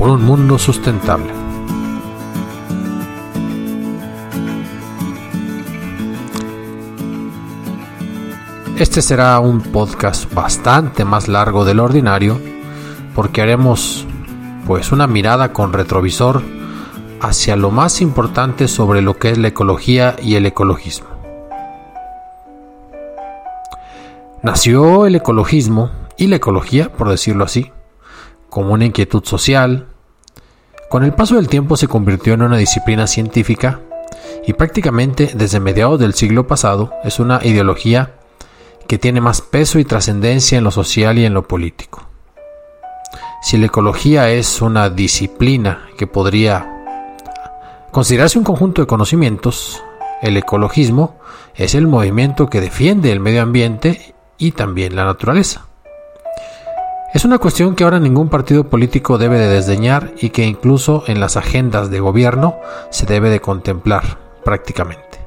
por un mundo sustentable. Este será un podcast bastante más largo del ordinario porque haremos pues una mirada con retrovisor hacia lo más importante sobre lo que es la ecología y el ecologismo. Nació el ecologismo y la ecología, por decirlo así, como una inquietud social. Con el paso del tiempo se convirtió en una disciplina científica y prácticamente desde mediados del siglo pasado es una ideología que tiene más peso y trascendencia en lo social y en lo político. Si la ecología es una disciplina que podría considerarse un conjunto de conocimientos, el ecologismo es el movimiento que defiende el medio ambiente y también la naturaleza. Es una cuestión que ahora ningún partido político debe de desdeñar y que incluso en las agendas de gobierno se debe de contemplar prácticamente.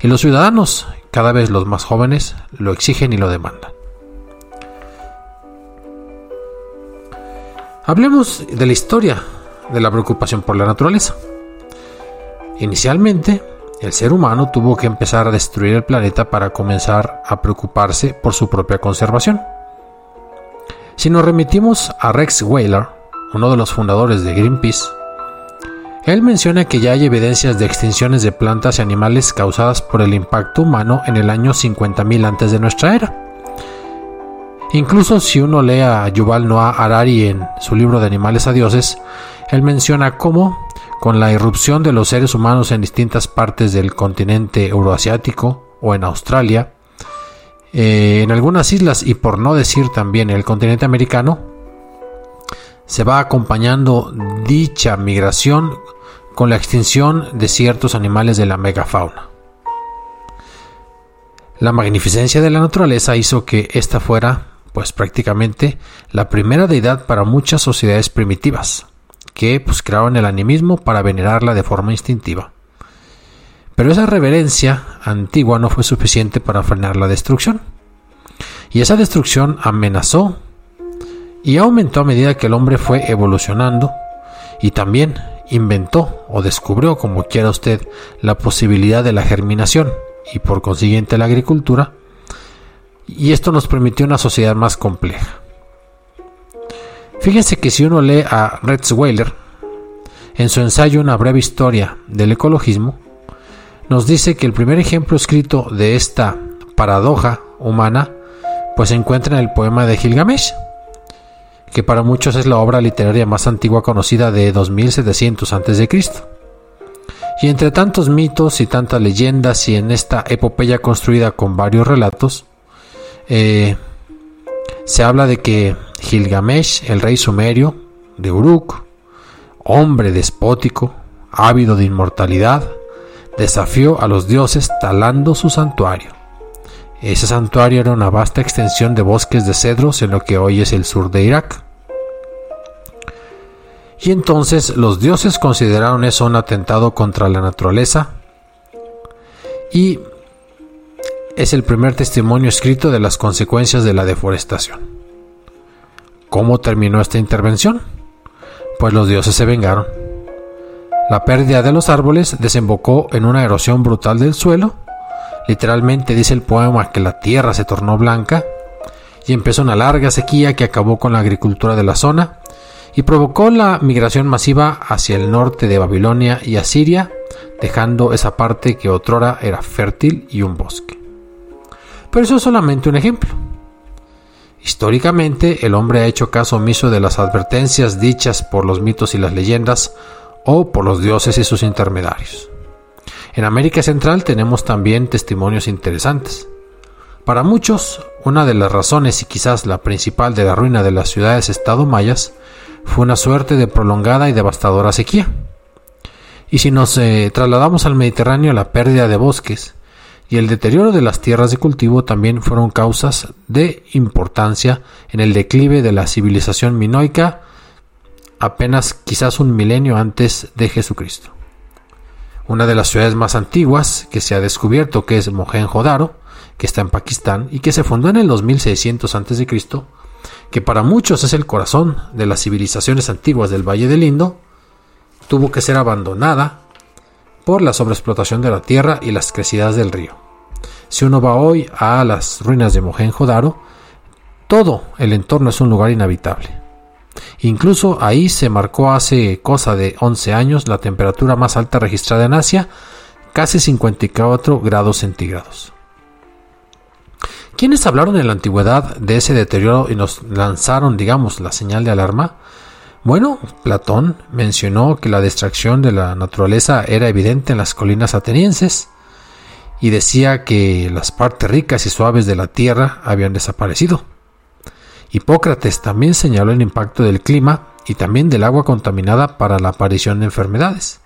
Y los ciudadanos, cada vez los más jóvenes, lo exigen y lo demandan. Hablemos de la historia de la preocupación por la naturaleza. Inicialmente, el ser humano tuvo que empezar a destruir el planeta para comenzar a preocuparse por su propia conservación. Si nos remitimos a Rex Whaler, uno de los fundadores de Greenpeace, él menciona que ya hay evidencias de extinciones de plantas y animales causadas por el impacto humano en el año 50.000 antes de nuestra era. Incluso si uno lee a Yuval Noah Harari en su libro de Animales a Dioses, él menciona cómo, con la irrupción de los seres humanos en distintas partes del continente euroasiático o en Australia, eh, en algunas islas y por no decir también el continente americano, se va acompañando dicha migración con la extinción de ciertos animales de la megafauna. La magnificencia de la naturaleza hizo que esta fuera, pues prácticamente, la primera deidad para muchas sociedades primitivas, que pues crearon el animismo para venerarla de forma instintiva. Pero esa reverencia antigua no fue suficiente para frenar la destrucción. Y esa destrucción amenazó y aumentó a medida que el hombre fue evolucionando y también inventó o descubrió, como quiera usted, la posibilidad de la germinación y por consiguiente la agricultura. Y esto nos permitió una sociedad más compleja. Fíjense que si uno lee a Rex Weiler en su ensayo Una breve historia del ecologismo, nos dice que el primer ejemplo escrito de esta paradoja humana pues se encuentra en el poema de Gilgamesh, que para muchos es la obra literaria más antigua conocida de 2700 a.C. Y entre tantos mitos y tantas leyendas y en esta epopeya construida con varios relatos, eh, se habla de que Gilgamesh, el rey sumerio de Uruk, hombre despótico, ávido de inmortalidad, desafió a los dioses talando su santuario. Ese santuario era una vasta extensión de bosques de cedros en lo que hoy es el sur de Irak. Y entonces los dioses consideraron eso un atentado contra la naturaleza y es el primer testimonio escrito de las consecuencias de la deforestación. ¿Cómo terminó esta intervención? Pues los dioses se vengaron. La pérdida de los árboles desembocó en una erosión brutal del suelo. Literalmente dice el poema que la tierra se tornó blanca y empezó una larga sequía que acabó con la agricultura de la zona y provocó la migración masiva hacia el norte de Babilonia y Asiria, dejando esa parte que otrora era fértil y un bosque. Pero eso es solamente un ejemplo. Históricamente, el hombre ha hecho caso omiso de las advertencias dichas por los mitos y las leyendas o por los dioses y sus intermediarios. En América Central tenemos también testimonios interesantes. Para muchos, una de las razones y quizás la principal de la ruina de las ciudades-estado mayas fue una suerte de prolongada y devastadora sequía. Y si nos eh, trasladamos al Mediterráneo, la pérdida de bosques y el deterioro de las tierras de cultivo también fueron causas de importancia en el declive de la civilización minoica apenas quizás un milenio antes de Jesucristo. Una de las ciudades más antiguas que se ha descubierto, que es Mohenjo-Daro, que está en Pakistán y que se fundó en el 2600 a.C., que para muchos es el corazón de las civilizaciones antiguas del Valle del Indo, tuvo que ser abandonada por la sobreexplotación de la tierra y las crecidas del río. Si uno va hoy a las ruinas de Mohenjo-Daro, todo el entorno es un lugar inhabitable. Incluso ahí se marcó hace cosa de 11 años la temperatura más alta registrada en Asia, casi 54 grados centígrados. ¿Quiénes hablaron en la antigüedad de ese deterioro y nos lanzaron, digamos, la señal de alarma? Bueno, Platón mencionó que la distracción de la naturaleza era evidente en las colinas atenienses y decía que las partes ricas y suaves de la tierra habían desaparecido. Hipócrates también señaló el impacto del clima y también del agua contaminada para la aparición de enfermedades.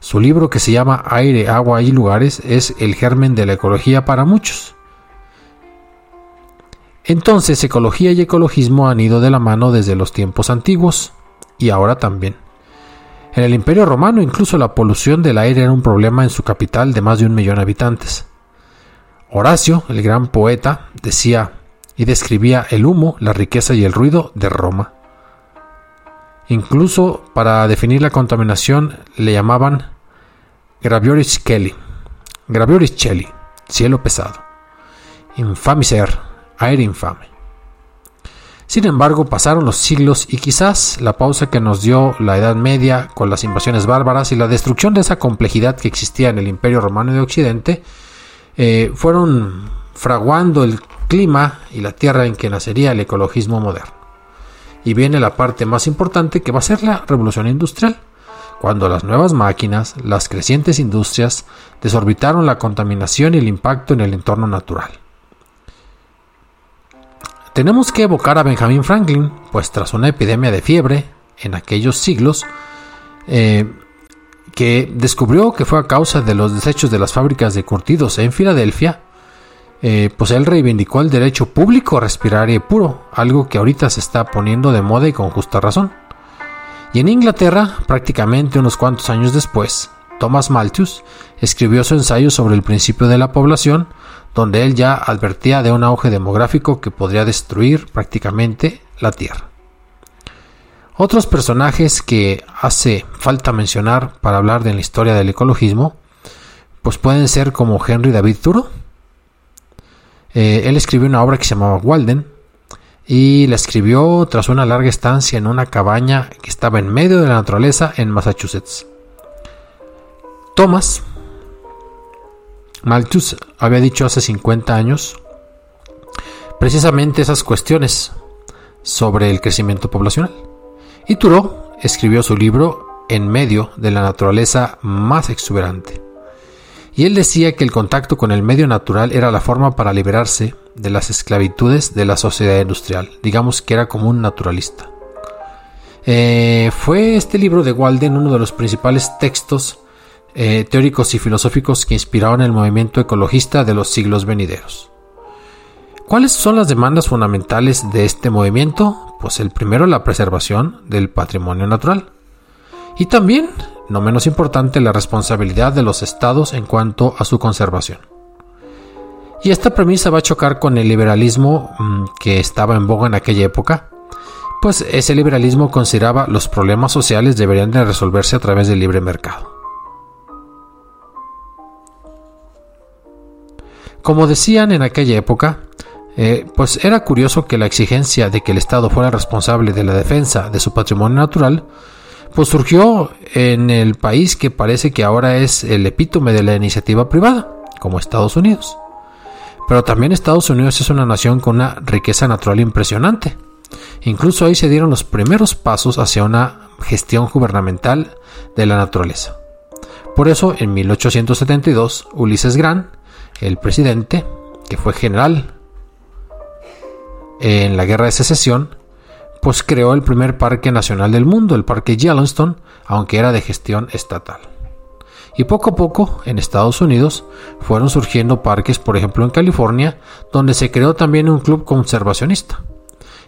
Su libro que se llama Aire, Agua y Lugares es el germen de la ecología para muchos. Entonces, ecología y ecologismo han ido de la mano desde los tiempos antiguos y ahora también. En el Imperio Romano incluso la polución del aire era un problema en su capital de más de un millón de habitantes. Horacio, el gran poeta, decía y describía el humo, la riqueza y el ruido de Roma. Incluso para definir la contaminación le llamaban Gravioris Kelly, Gravioris Celli, cielo pesado, infamiser, aire infame. Sin embargo, pasaron los siglos y quizás la pausa que nos dio la Edad Media con las invasiones bárbaras y la destrucción de esa complejidad que existía en el Imperio Romano de Occidente eh, fueron fraguando el clima y la tierra en que nacería el ecologismo moderno. Y viene la parte más importante que va a ser la revolución industrial, cuando las nuevas máquinas, las crecientes industrias, desorbitaron la contaminación y el impacto en el entorno natural. Tenemos que evocar a Benjamin Franklin, pues tras una epidemia de fiebre en aquellos siglos, eh, que descubrió que fue a causa de los desechos de las fábricas de curtidos en Filadelfia, eh, pues él reivindicó el derecho público a respirar aire puro, algo que ahorita se está poniendo de moda y con justa razón. Y en Inglaterra, prácticamente unos cuantos años después, Thomas Malthus escribió su ensayo sobre el principio de la población, donde él ya advertía de un auge demográfico que podría destruir prácticamente la Tierra. Otros personajes que hace falta mencionar para hablar de la historia del ecologismo, pues pueden ser como Henry David Thoreau. Eh, él escribió una obra que se llamaba Walden y la escribió tras una larga estancia en una cabaña que estaba en medio de la naturaleza en Massachusetts. Thomas Malthus había dicho hace 50 años precisamente esas cuestiones sobre el crecimiento poblacional. Y Thoreau escribió su libro en medio de la naturaleza más exuberante. Y él decía que el contacto con el medio natural era la forma para liberarse de las esclavitudes de la sociedad industrial. Digamos que era como un naturalista. Eh, fue este libro de Walden uno de los principales textos eh, teóricos y filosóficos que inspiraron el movimiento ecologista de los siglos venideros. ¿Cuáles son las demandas fundamentales de este movimiento? Pues el primero, la preservación del patrimonio natural. Y también, no menos importante, la responsabilidad de los estados en cuanto a su conservación. Y esta premisa va a chocar con el liberalismo mm, que estaba en boga en aquella época, pues ese liberalismo consideraba los problemas sociales deberían de resolverse a través del libre mercado. Como decían en aquella época, eh, pues era curioso que la exigencia de que el Estado fuera responsable de la defensa de su patrimonio natural, pues surgió en el país que parece que ahora es el epítome de la iniciativa privada, como Estados Unidos. Pero también Estados Unidos es una nación con una riqueza natural impresionante. Incluso ahí se dieron los primeros pasos hacia una gestión gubernamental de la naturaleza. Por eso, en 1872, Ulises Grant, el presidente, que fue general en la Guerra de Secesión, pues creó el primer parque nacional del mundo, el Parque Yellowstone, aunque era de gestión estatal. Y poco a poco, en Estados Unidos, fueron surgiendo parques, por ejemplo en California, donde se creó también un club conservacionista.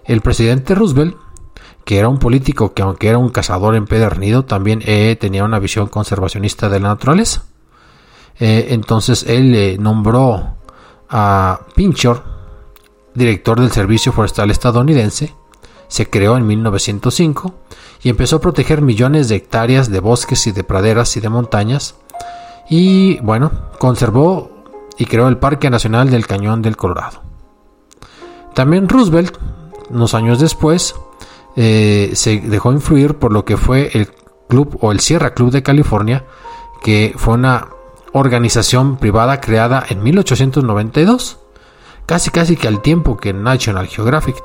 El presidente Roosevelt, que era un político que aunque era un cazador empedernido, también eh, tenía una visión conservacionista de la naturaleza. Eh, entonces él eh, nombró a Pinchot, director del Servicio Forestal estadounidense, se creó en 1905 y empezó a proteger millones de hectáreas de bosques y de praderas y de montañas y bueno, conservó y creó el Parque Nacional del Cañón del Colorado. También Roosevelt, unos años después, eh, se dejó influir por lo que fue el club o el Sierra Club de California, que fue una organización privada creada en 1892, casi casi que al tiempo que National Geographic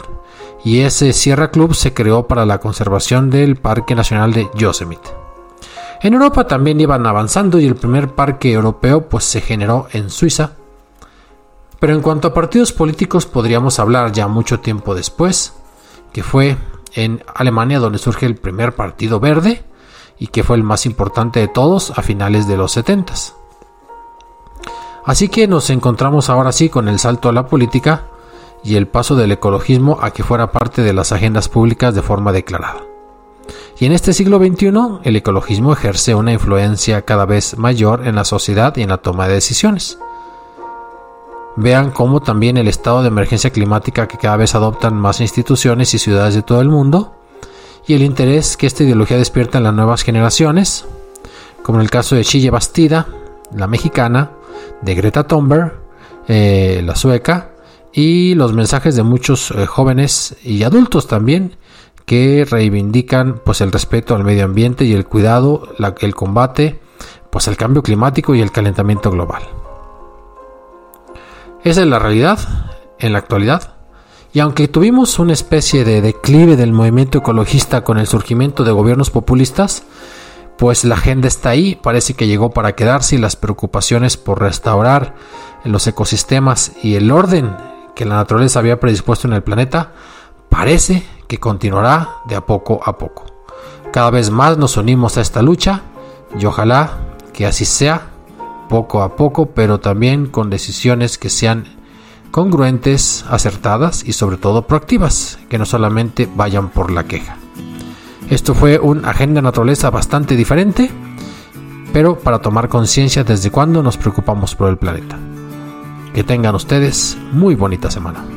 y ese Sierra Club se creó para la conservación del Parque Nacional de Yosemite. En Europa también iban avanzando y el primer parque europeo pues se generó en Suiza. Pero en cuanto a partidos políticos podríamos hablar ya mucho tiempo después, que fue en Alemania donde surge el primer partido verde y que fue el más importante de todos a finales de los 70. Así que nos encontramos ahora sí con el salto a la política y el paso del ecologismo a que fuera parte de las agendas públicas de forma declarada. Y en este siglo XXI, el ecologismo ejerce una influencia cada vez mayor en la sociedad y en la toma de decisiones. Vean cómo también el estado de emergencia climática que cada vez adoptan más instituciones y ciudades de todo el mundo, y el interés que esta ideología despierta en las nuevas generaciones, como en el caso de Chille Bastida, la mexicana, de Greta Thunberg, eh, la sueca, y los mensajes de muchos eh, jóvenes y adultos también que reivindican pues el respeto al medio ambiente y el cuidado, el combate pues al cambio climático y el calentamiento global. Esa es la realidad en la actualidad. Y aunque tuvimos una especie de declive del movimiento ecologista con el surgimiento de gobiernos populistas, pues la agenda está ahí, parece que llegó para quedarse y las preocupaciones por restaurar los ecosistemas y el orden que la naturaleza había predispuesto en el planeta, parece que continuará de a poco a poco. Cada vez más nos unimos a esta lucha y ojalá que así sea, poco a poco, pero también con decisiones que sean congruentes, acertadas y sobre todo proactivas, que no solamente vayan por la queja. Esto fue un agenda naturaleza bastante diferente, pero para tomar conciencia desde cuándo nos preocupamos por el planeta. Que tengan ustedes muy bonita semana.